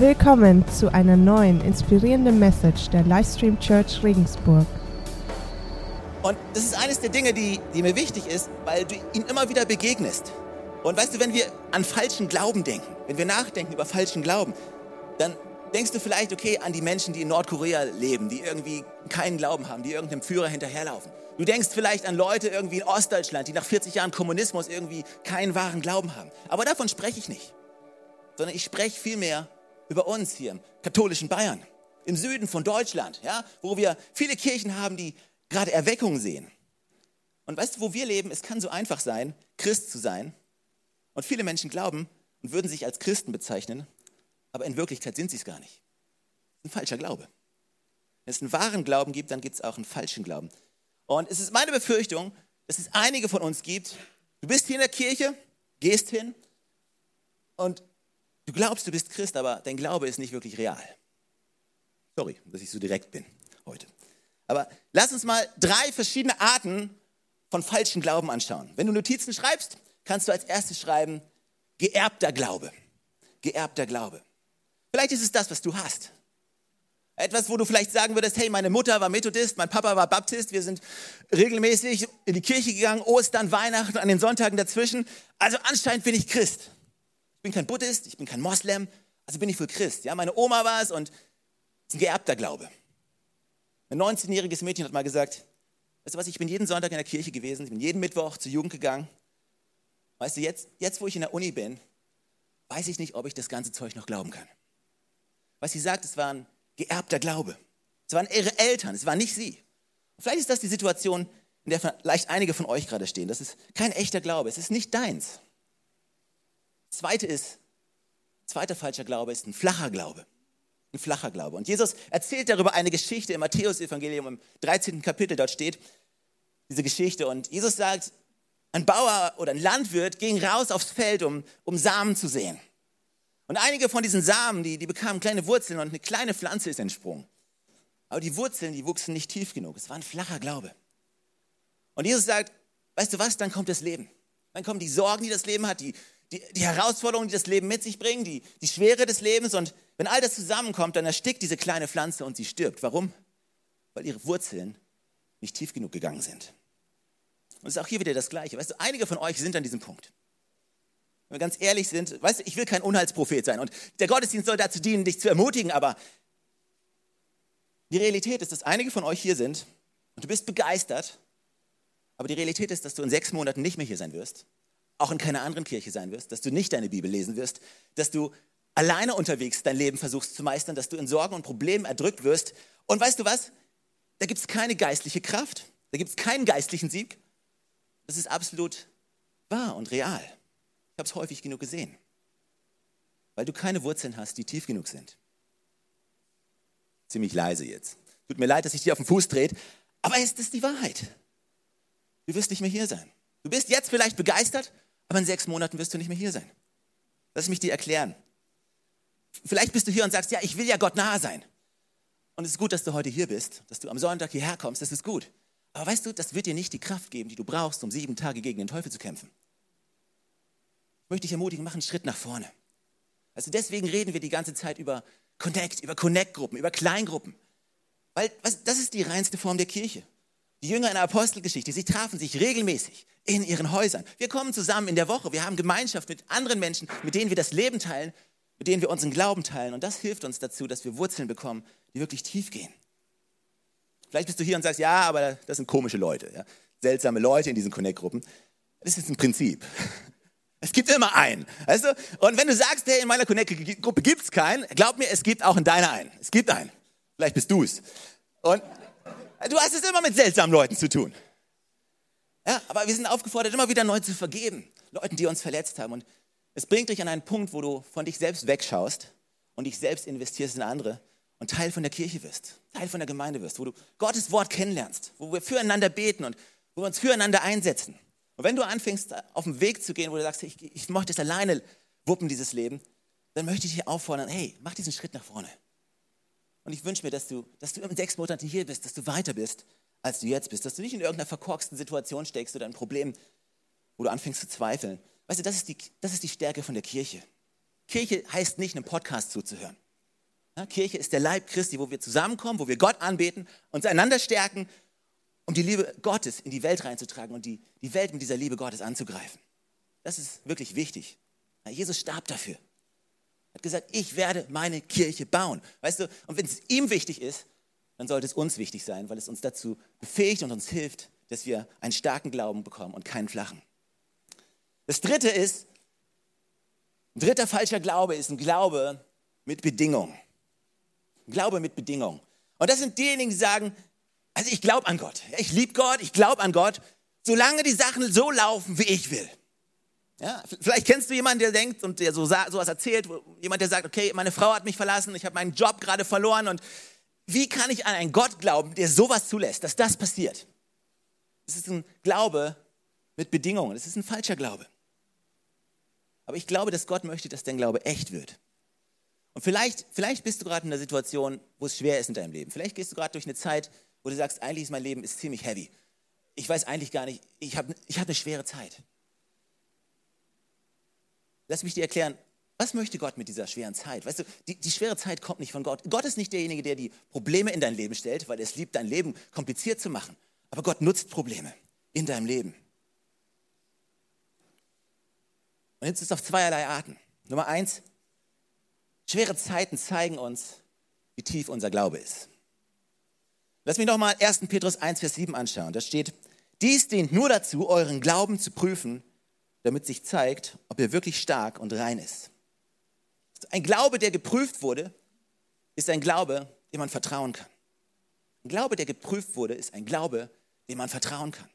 Willkommen zu einer neuen inspirierenden Message der Livestream Church Regensburg. Und das ist eines der Dinge, die, die mir wichtig ist, weil du ihm immer wieder begegnest. Und weißt du, wenn wir an falschen Glauben denken, wenn wir nachdenken über falschen Glauben, dann denkst du vielleicht, okay, an die Menschen, die in Nordkorea leben, die irgendwie keinen Glauben haben, die irgendeinem Führer hinterherlaufen. Du denkst vielleicht an Leute irgendwie in Ostdeutschland, die nach 40 Jahren Kommunismus irgendwie keinen wahren Glauben haben. Aber davon spreche ich nicht. Sondern ich spreche vielmehr über uns hier im katholischen Bayern, im Süden von Deutschland, ja, wo wir viele Kirchen haben, die gerade Erweckung sehen. Und weißt du, wo wir leben, es kann so einfach sein, Christ zu sein. Und viele Menschen glauben und würden sich als Christen bezeichnen, aber in Wirklichkeit sind sie es gar nicht. Ein falscher Glaube. Wenn es einen wahren Glauben gibt, dann gibt es auch einen falschen Glauben. Und es ist meine Befürchtung, dass es einige von uns gibt. Du bist hier in der Kirche, gehst hin und du glaubst, du bist Christ, aber dein Glaube ist nicht wirklich real. Sorry, dass ich so direkt bin heute. Aber lass uns mal drei verschiedene Arten von falschen Glauben anschauen. Wenn du Notizen schreibst, kannst du als erstes schreiben, geerbter Glaube. Geerbter Glaube. Vielleicht ist es das, was du hast. Etwas, wo du vielleicht sagen würdest, hey, meine Mutter war Methodist, mein Papa war Baptist, wir sind regelmäßig in die Kirche gegangen, Ostern, Weihnachten, an den Sonntagen dazwischen. Also anscheinend bin ich Christ. Ich bin kein Buddhist, ich bin kein Moslem, also bin ich wohl Christ. Ja, meine Oma war es und es ist ein geerbter Glaube. Ein 19-jähriges Mädchen hat mal gesagt, weißt du was, ich bin jeden Sonntag in der Kirche gewesen, ich bin jeden Mittwoch zur Jugend gegangen. Weißt du, jetzt, jetzt wo ich in der Uni bin, weiß ich nicht, ob ich das ganze Zeug noch glauben kann. Was sie sagt, es war ein geerbter Glaube. Es waren ihre Eltern, es war nicht sie. Und vielleicht ist das die Situation, in der vielleicht einige von euch gerade stehen. Das ist kein echter Glaube, es ist nicht deins. Zweite ist, zweiter falscher Glaube ist ein flacher Glaube. Ein flacher Glaube. Und Jesus erzählt darüber eine Geschichte im Matthäus-Evangelium im 13. Kapitel. Dort steht diese Geschichte. Und Jesus sagt, ein Bauer oder ein Landwirt ging raus aufs Feld, um, um Samen zu sehen. Und einige von diesen Samen, die, die bekamen kleine Wurzeln und eine kleine Pflanze ist entsprungen. Aber die Wurzeln, die wuchsen nicht tief genug. Es war ein flacher Glaube. Und Jesus sagt, weißt du was, dann kommt das Leben. Dann kommen die Sorgen, die das Leben hat, die, die, die Herausforderungen, die das Leben mit sich bringen, die, die Schwere des Lebens. Und wenn all das zusammenkommt, dann erstickt diese kleine Pflanze und sie stirbt. Warum? Weil ihre Wurzeln nicht tief genug gegangen sind. Und es ist auch hier wieder das Gleiche. Weißt du, einige von euch sind an diesem Punkt wenn wir ganz ehrlich sind, weißt du, ich will kein Unheilsprophet sein und der Gottesdienst soll dazu dienen, dich zu ermutigen, aber die Realität ist, dass einige von euch hier sind und du bist begeistert, aber die Realität ist, dass du in sechs Monaten nicht mehr hier sein wirst, auch in keiner anderen Kirche sein wirst, dass du nicht deine Bibel lesen wirst, dass du alleine unterwegs dein Leben versuchst zu meistern, dass du in Sorgen und Problemen erdrückt wirst. Und weißt du was? Da gibt es keine geistliche Kraft, da gibt es keinen geistlichen Sieg. Das ist absolut wahr und real. Ich habe es häufig genug gesehen. Weil du keine Wurzeln hast, die tief genug sind. Ziemlich leise jetzt. Tut mir leid, dass ich dir auf den Fuß dreht, aber es ist die Wahrheit. Du wirst nicht mehr hier sein. Du bist jetzt vielleicht begeistert, aber in sechs Monaten wirst du nicht mehr hier sein. Lass mich dir erklären. Vielleicht bist du hier und sagst, ja, ich will ja Gott nahe sein. Und es ist gut, dass du heute hier bist, dass du am Sonntag hierher kommst, das ist gut. Aber weißt du, das wird dir nicht die Kraft geben, die du brauchst, um sieben Tage gegen den Teufel zu kämpfen möchte ich ermutigen, mach einen Schritt nach vorne. Also deswegen reden wir die ganze Zeit über Connect, über Connect-Gruppen, über Kleingruppen. Weil was, das ist die reinste Form der Kirche. Die Jünger in der Apostelgeschichte, sie trafen sich regelmäßig in ihren Häusern. Wir kommen zusammen in der Woche, wir haben Gemeinschaft mit anderen Menschen, mit denen wir das Leben teilen, mit denen wir unseren Glauben teilen. Und das hilft uns dazu, dass wir Wurzeln bekommen, die wirklich tief gehen. Vielleicht bist du hier und sagst, ja, aber das sind komische Leute, ja? seltsame Leute in diesen Connect-Gruppen. Das ist ein Prinzip. Es gibt immer einen. Weißt du? Und wenn du sagst, hey, in meiner Connect-Gruppe gibt es keinen, glaub mir, es gibt auch in deiner einen. Es gibt einen. Vielleicht bist du es. Und du hast es immer mit seltsamen Leuten zu tun. Ja, aber wir sind aufgefordert, immer wieder neu zu vergeben. Leuten, die uns verletzt haben. Und es bringt dich an einen Punkt, wo du von dich selbst wegschaust und dich selbst investierst in andere und Teil von der Kirche wirst, Teil von der Gemeinde wirst, wo du Gottes Wort kennenlernst, wo wir füreinander beten und wo wir uns füreinander einsetzen. Und wenn du anfängst, auf den Weg zu gehen, wo du sagst, ich, ich möchte es alleine wuppen, dieses Leben, dann möchte ich dich auffordern, hey, mach diesen Schritt nach vorne. Und ich wünsche mir, dass du, dass du in sechs Monaten hier bist, dass du weiter bist, als du jetzt bist, dass du nicht in irgendeiner verkorksten Situation steckst oder ein Problem, wo du anfängst zu zweifeln. Weißt du, das ist die, das ist die Stärke von der Kirche. Kirche heißt nicht, einem Podcast zuzuhören. Ja, Kirche ist der Leib Christi, wo wir zusammenkommen, wo wir Gott anbeten, uns einander stärken, um die Liebe Gottes in die Welt reinzutragen und die, die Welt mit dieser Liebe Gottes anzugreifen. Das ist wirklich wichtig. Ja, Jesus starb dafür. Hat gesagt, ich werde meine Kirche bauen. Weißt du, und wenn es ihm wichtig ist, dann sollte es uns wichtig sein, weil es uns dazu befähigt und uns hilft, dass wir einen starken Glauben bekommen und keinen flachen. Das dritte ist, ein dritter falscher Glaube ist ein Glaube mit Bedingung. Glaube mit Bedingung. Und das sind diejenigen, die sagen, also ich glaube an Gott. Ich liebe Gott, ich glaube an Gott, solange die Sachen so laufen, wie ich will. Ja, vielleicht kennst du jemanden, der denkt und der so sowas erzählt, jemand, der sagt, okay, meine Frau hat mich verlassen, ich habe meinen Job gerade verloren und wie kann ich an einen Gott glauben, der sowas zulässt, dass das passiert? Das ist ein Glaube mit Bedingungen, das ist ein falscher Glaube. Aber ich glaube, dass Gott möchte, dass dein Glaube echt wird. Und vielleicht, vielleicht bist du gerade in einer Situation, wo es schwer ist in deinem Leben. Vielleicht gehst du gerade durch eine Zeit, wo du sagst, eigentlich ist mein Leben ist ziemlich heavy. Ich weiß eigentlich gar nicht, ich habe ich hab eine schwere Zeit. Lass mich dir erklären, was möchte Gott mit dieser schweren Zeit? Weißt du, die, die, schwere Zeit kommt nicht von Gott. Gott ist nicht derjenige, der die Probleme in dein Leben stellt, weil er es liebt, dein Leben kompliziert zu machen. Aber Gott nutzt Probleme in deinem Leben. Und jetzt ist es auf zweierlei Arten. Nummer eins, Schwere Zeiten zeigen uns, wie tief unser Glaube ist. Lass mich noch mal 1. Petrus 1, Vers 7 anschauen. Da steht, dies dient nur dazu, euren Glauben zu prüfen, damit sich zeigt, ob er wirklich stark und rein ist. Ein Glaube, der geprüft wurde, ist ein Glaube, dem man vertrauen kann. Ein Glaube, der geprüft wurde, ist ein Glaube, dem man vertrauen kann.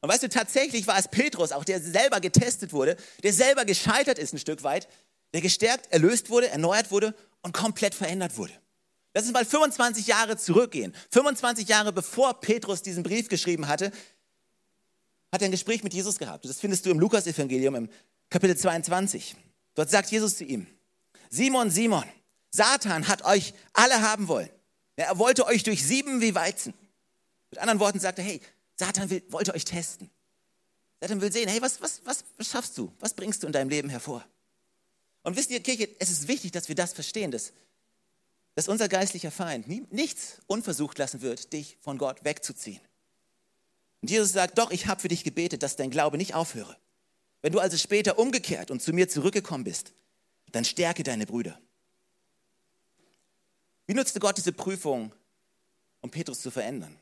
Und weißt du, tatsächlich war es Petrus, auch der selber getestet wurde, der selber gescheitert ist ein Stück weit, der gestärkt, erlöst wurde, erneuert wurde und komplett verändert wurde. Das ist mal 25 Jahre zurückgehen. 25 Jahre bevor Petrus diesen Brief geschrieben hatte, hat er ein Gespräch mit Jesus gehabt. Das findest du im Lukas-Evangelium im Kapitel 22. Dort sagt Jesus zu ihm, Simon, Simon, Satan hat euch alle haben wollen. Er wollte euch durchsieben wie Weizen. Mit anderen Worten sagt er, hey, Satan will, wollte euch testen. Satan will sehen, hey, was, was, was, was schaffst du? Was bringst du in deinem Leben hervor? Und wisst ihr, Kirche, es ist wichtig, dass wir das verstehen, dass, dass unser geistlicher Feind nichts unversucht lassen wird, dich von Gott wegzuziehen. Und Jesus sagt, doch, ich habe für dich gebetet, dass dein Glaube nicht aufhöre. Wenn du also später umgekehrt und zu mir zurückgekommen bist, dann stärke deine Brüder. Wie nutzte Gott diese Prüfung, um Petrus zu verändern?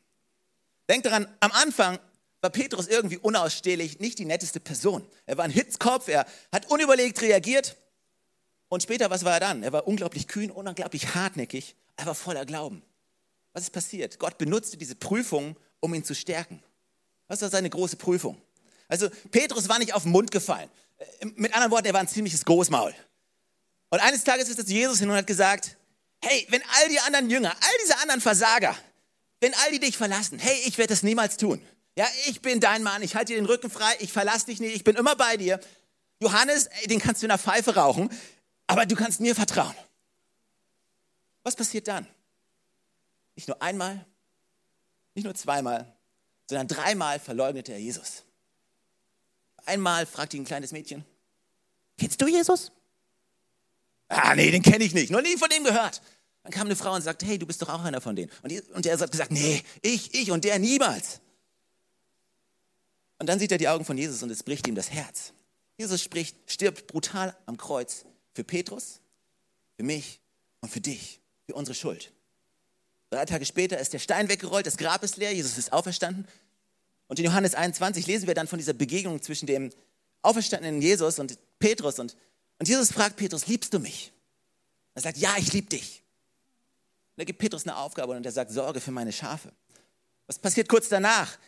Denk daran, am Anfang war Petrus irgendwie unausstehlich, nicht die netteste Person. Er war ein Hitzkopf, er hat unüberlegt reagiert und später, was war er dann? Er war unglaublich kühn, unglaublich hartnäckig, er war voller Glauben. Was ist passiert? Gott benutzte diese Prüfung, um ihn zu stärken. Was war seine große Prüfung? Also Petrus war nicht auf den Mund gefallen. Äh, mit anderen Worten, er war ein ziemliches Großmaul. Und eines Tages ist er zu Jesus hin und hat gesagt, hey, wenn all die anderen Jünger, all diese anderen Versager, wenn all die dich verlassen, hey, ich werde das niemals tun. Ja, ich bin dein Mann, ich halte dir den Rücken frei, ich verlasse dich nicht, ich bin immer bei dir. Johannes, ey, den kannst du in der Pfeife rauchen aber du kannst mir vertrauen. Was passiert dann? Nicht nur einmal, nicht nur zweimal, sondern dreimal verleugnete er Jesus. Einmal fragte ihn ein kleines Mädchen, kennst du Jesus? Ah, nee, den kenne ich nicht, noch nie von dem gehört. Dann kam eine Frau und sagte, hey, du bist doch auch einer von denen. Und, und er hat gesagt, nee, ich, ich und der niemals. Und dann sieht er die Augen von Jesus und es bricht ihm das Herz. Jesus spricht, stirbt brutal am Kreuz für Petrus, für mich und für dich, für unsere Schuld. Drei Tage später ist der Stein weggerollt, das Grab ist leer, Jesus ist auferstanden. Und in Johannes 21 lesen wir dann von dieser Begegnung zwischen dem auferstandenen Jesus und Petrus. Und, und Jesus fragt Petrus, liebst du mich? Er sagt, ja, ich liebe dich. Und er gibt Petrus eine Aufgabe und er sagt, sorge für meine Schafe. Was passiert kurz danach?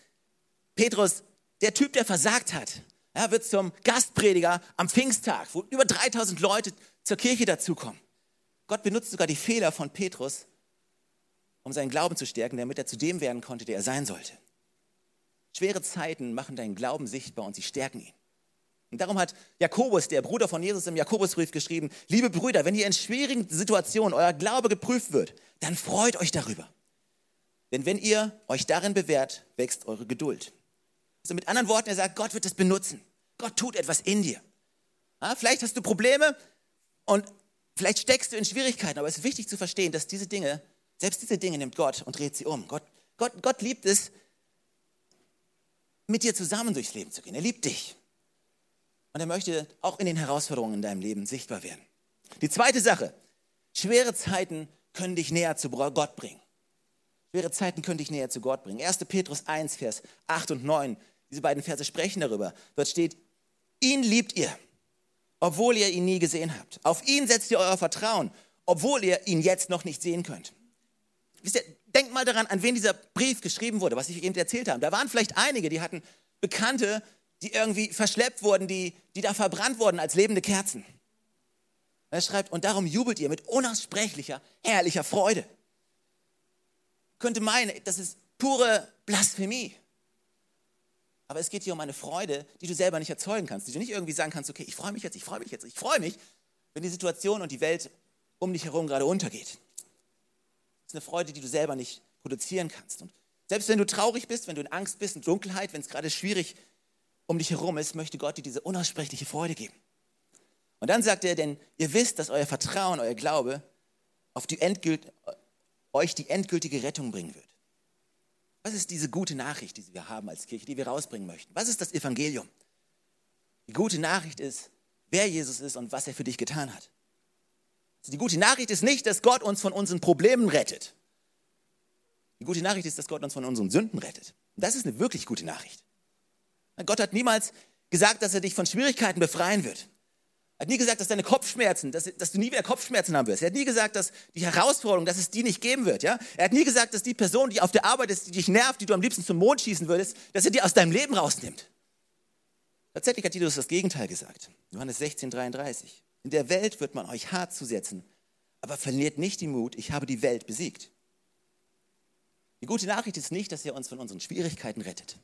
Petrus, der Typ, der versagt hat, er wird zum Gastprediger am Pfingsttag, wo über 3000 Leute zur Kirche dazukommen. Gott benutzt sogar die Fehler von Petrus, um seinen Glauben zu stärken, damit er zu dem werden konnte, der er sein sollte. Schwere Zeiten machen deinen Glauben sichtbar und sie stärken ihn. Und darum hat Jakobus, der Bruder von Jesus, im Jakobusbrief geschrieben, liebe Brüder, wenn ihr in schwierigen Situationen euer Glaube geprüft wird, dann freut euch darüber. Denn wenn ihr euch darin bewährt, wächst eure Geduld. Also mit anderen Worten, er sagt, Gott wird es benutzen. Gott tut etwas in dir. Ja, vielleicht hast du Probleme und Vielleicht steckst du in Schwierigkeiten, aber es ist wichtig zu verstehen, dass diese Dinge, selbst diese Dinge nimmt Gott und dreht sie um. Gott, Gott, Gott liebt es, mit dir zusammen durchs Leben zu gehen. Er liebt dich. Und er möchte auch in den Herausforderungen in deinem Leben sichtbar werden. Die zweite Sache, schwere Zeiten können dich näher zu Gott bringen. Schwere Zeiten können dich näher zu Gott bringen. 1. Petrus 1, Vers 8 und 9, diese beiden Verse sprechen darüber. Dort steht, ihn liebt ihr, obwohl ihr ihn nie gesehen habt. Auf ihn setzt ihr euer Vertrauen, obwohl ihr ihn jetzt noch nicht sehen könnt. Wisst ihr, denkt mal daran, an wen dieser Brief geschrieben wurde, was ich eben erzählt habe. Da waren vielleicht einige, die hatten Bekannte, die irgendwie verschleppt wurden, die, die da verbrannt wurden als lebende Kerzen. Er schreibt, und darum jubelt ihr mit unaussprechlicher, herrlicher Freude. Könnte meinen, das ist pure Blasphemie. Aber es geht hier um eine Freude, die du selber nicht erzeugen kannst, die du nicht irgendwie sagen kannst, okay, ich freue mich jetzt, ich freue mich jetzt, ich freue mich, wenn die Situation und die Welt um dich herum gerade untergeht ist eine Freude, die du selber nicht produzieren kannst. Und selbst wenn du traurig bist, wenn du in Angst bist, in Dunkelheit, wenn es gerade schwierig um dich herum ist, möchte Gott dir diese unaussprechliche Freude geben. Und dann sagt er, denn ihr wisst, dass euer Vertrauen, euer Glaube auf die Endgült, euch die endgültige Rettung bringen wird. Was ist diese gute Nachricht, die wir haben als Kirche, die wir rausbringen möchten? Was ist das Evangelium? Die gute Nachricht ist, wer Jesus ist und was er für dich getan hat. Die gute Nachricht ist nicht, dass Gott uns von unseren Problemen rettet. Die gute Nachricht ist, dass Gott uns von unseren Sünden rettet. Und das ist eine wirklich gute Nachricht. Gott hat niemals gesagt, dass er dich von Schwierigkeiten befreien wird. Er hat nie gesagt, dass deine Kopfschmerzen, dass, dass, du nie wieder Kopfschmerzen haben wirst. Er hat nie gesagt, dass die Herausforderung, dass es die nicht geben wird. Ja? Er hat nie gesagt, dass die Person, die auf der Arbeit ist, die dich nervt, die du am liebsten zum Mond schießen würdest, dass er die aus deinem Leben rausnimmt. Tatsächlich hat Jesus das Gegenteil gesagt. Johannes 16, 33. In der Welt wird man euch hart zusetzen, aber verliert nicht den Mut, ich habe die Welt besiegt. Die gute Nachricht ist nicht, dass er uns von unseren Schwierigkeiten rettet.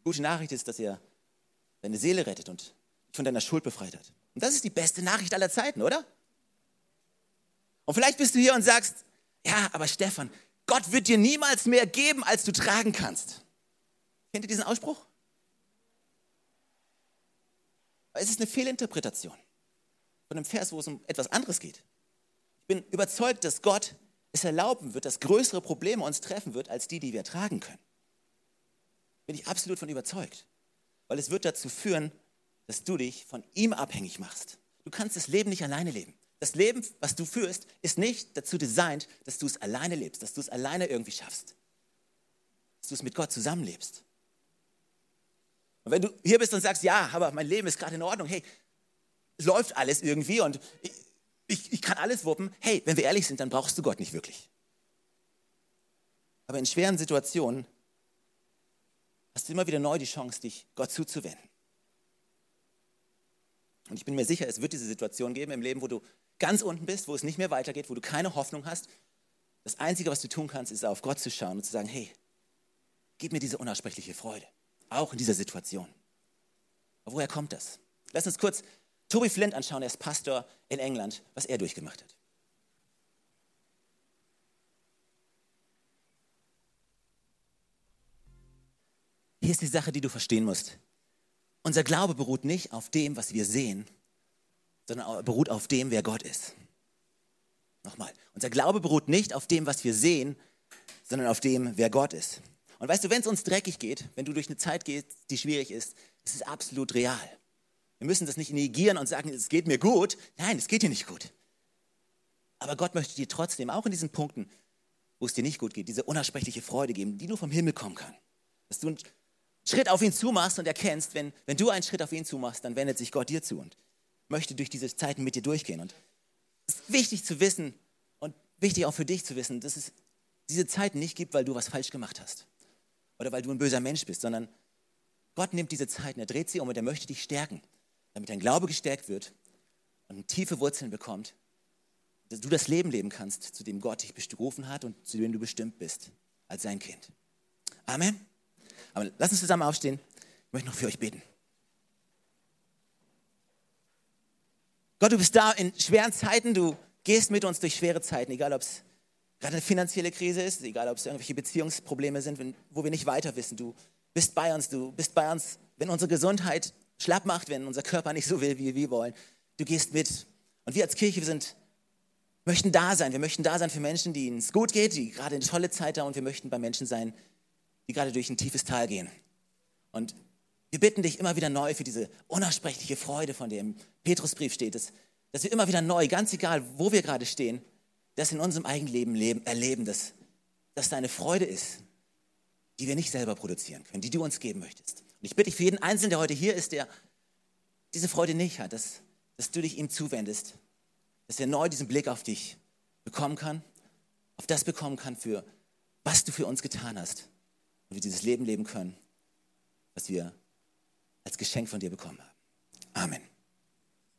Die gute Nachricht ist, dass er deine Seele rettet und dich von deiner Schuld befreit hat. Und das ist die beste Nachricht aller Zeiten, oder? Und vielleicht bist du hier und sagst, ja, aber Stefan, Gott wird dir niemals mehr geben, als du tragen kannst. Kennt ihr diesen Ausspruch? Es ist eine Fehlinterpretation von einem Vers, wo es um etwas anderes geht. Ich bin überzeugt, dass Gott es erlauben wird, dass größere Probleme uns treffen wird, als die, die wir tragen können. Bin ich absolut von überzeugt. Weil es wird dazu führen, dass du dich von ihm abhängig machst. Du kannst das Leben nicht alleine leben. Das Leben, was du führst, ist nicht dazu designt, dass du es alleine lebst, dass du es alleine irgendwie schaffst. Dass du es mit Gott zusammenlebst. Und wenn du hier bist und sagst, ja, aber mein Leben ist gerade in Ordnung, hey, läuft alles irgendwie und ich, ich, ich kann alles wuppen. Hey, wenn wir ehrlich sind, dann brauchst du Gott nicht wirklich. Aber in schweren Situationen hast du immer wieder neu die Chance, dich Gott zuzuwenden. Und ich bin mir sicher, es wird diese Situation geben im Leben, wo du ganz unten bist, wo es nicht mehr weitergeht, wo du keine Hoffnung hast. Das Einzige, was du tun kannst, ist auf Gott zu schauen und zu sagen, hey, gib mir diese unaussprechliche Freude, auch in dieser Situation. Aber woher kommt das? Lass uns kurz Toby Flint anschauen, er ist Pastor in England, was er durchgemacht hat. Hier ist die Sache, die du verstehen musst. Unser Glaube beruht nicht auf dem, was wir sehen, sondern beruht auf dem, wer Gott ist. Nochmal, unser Glaube beruht nicht auf dem, was wir sehen, sondern auf dem, wer Gott ist. Und weißt du, wenn es uns dreckig geht, wenn du durch eine Zeit gehst, die schwierig ist, ist es absolut real. Wir müssen das nicht negieren und sagen, es geht mir gut. Nein, es geht dir nicht gut. Aber Gott möchte dir trotzdem, auch in diesen Punkten, wo es dir nicht gut geht, diese unaussprechliche Freude geben, die nur vom Himmel kommen kann. Dass du einen Schritt auf ihn zumachst und erkennst, wenn, wenn du einen Schritt auf ihn zumachst, dann wendet sich Gott dir zu und möchte durch diese Zeiten mit dir durchgehen. Und es ist wichtig zu wissen und wichtig auch für dich zu wissen, dass es diese Zeiten nicht gibt, weil du was falsch gemacht hast oder weil du ein böser Mensch bist, sondern Gott nimmt diese Zeiten, er dreht sie um und er möchte dich stärken damit dein Glaube gestärkt wird und tiefe Wurzeln bekommt, dass du das Leben leben kannst, zu dem Gott dich berufen hat und zu dem du bestimmt bist als sein Kind. Amen. Aber lass uns zusammen aufstehen. Ich möchte noch für euch beten. Gott, du bist da in schweren Zeiten, du gehst mit uns durch schwere Zeiten, egal ob es gerade eine finanzielle Krise ist, egal ob es irgendwelche Beziehungsprobleme sind, wo wir nicht weiter wissen. Du bist bei uns, du bist bei uns, wenn unsere Gesundheit schlapp macht, wenn unser Körper nicht so will, wie wir wollen. Du gehst mit. Und wir als Kirche, wir sind möchten da sein. Wir möchten da sein für Menschen, denen es gut geht, die gerade eine tolle Zeit haben und wir möchten bei Menschen sein, die gerade durch ein tiefes Tal gehen. Und wir bitten dich immer wieder neu für diese unaussprechliche Freude, von der im Petrusbrief steht, dass, dass wir immer wieder neu, ganz egal, wo wir gerade stehen, das in unserem Eigenleben leben, erleben, dass, dass da eine Freude ist, die wir nicht selber produzieren können, die du uns geben möchtest. Und ich bitte dich für jeden Einzelnen, der heute hier ist, der diese Freude nicht hat, dass, dass du dich ihm zuwendest, dass er neu diesen Blick auf dich bekommen kann, auf das bekommen kann, für was du für uns getan hast und wir dieses Leben leben können, was wir als Geschenk von dir bekommen haben. Amen.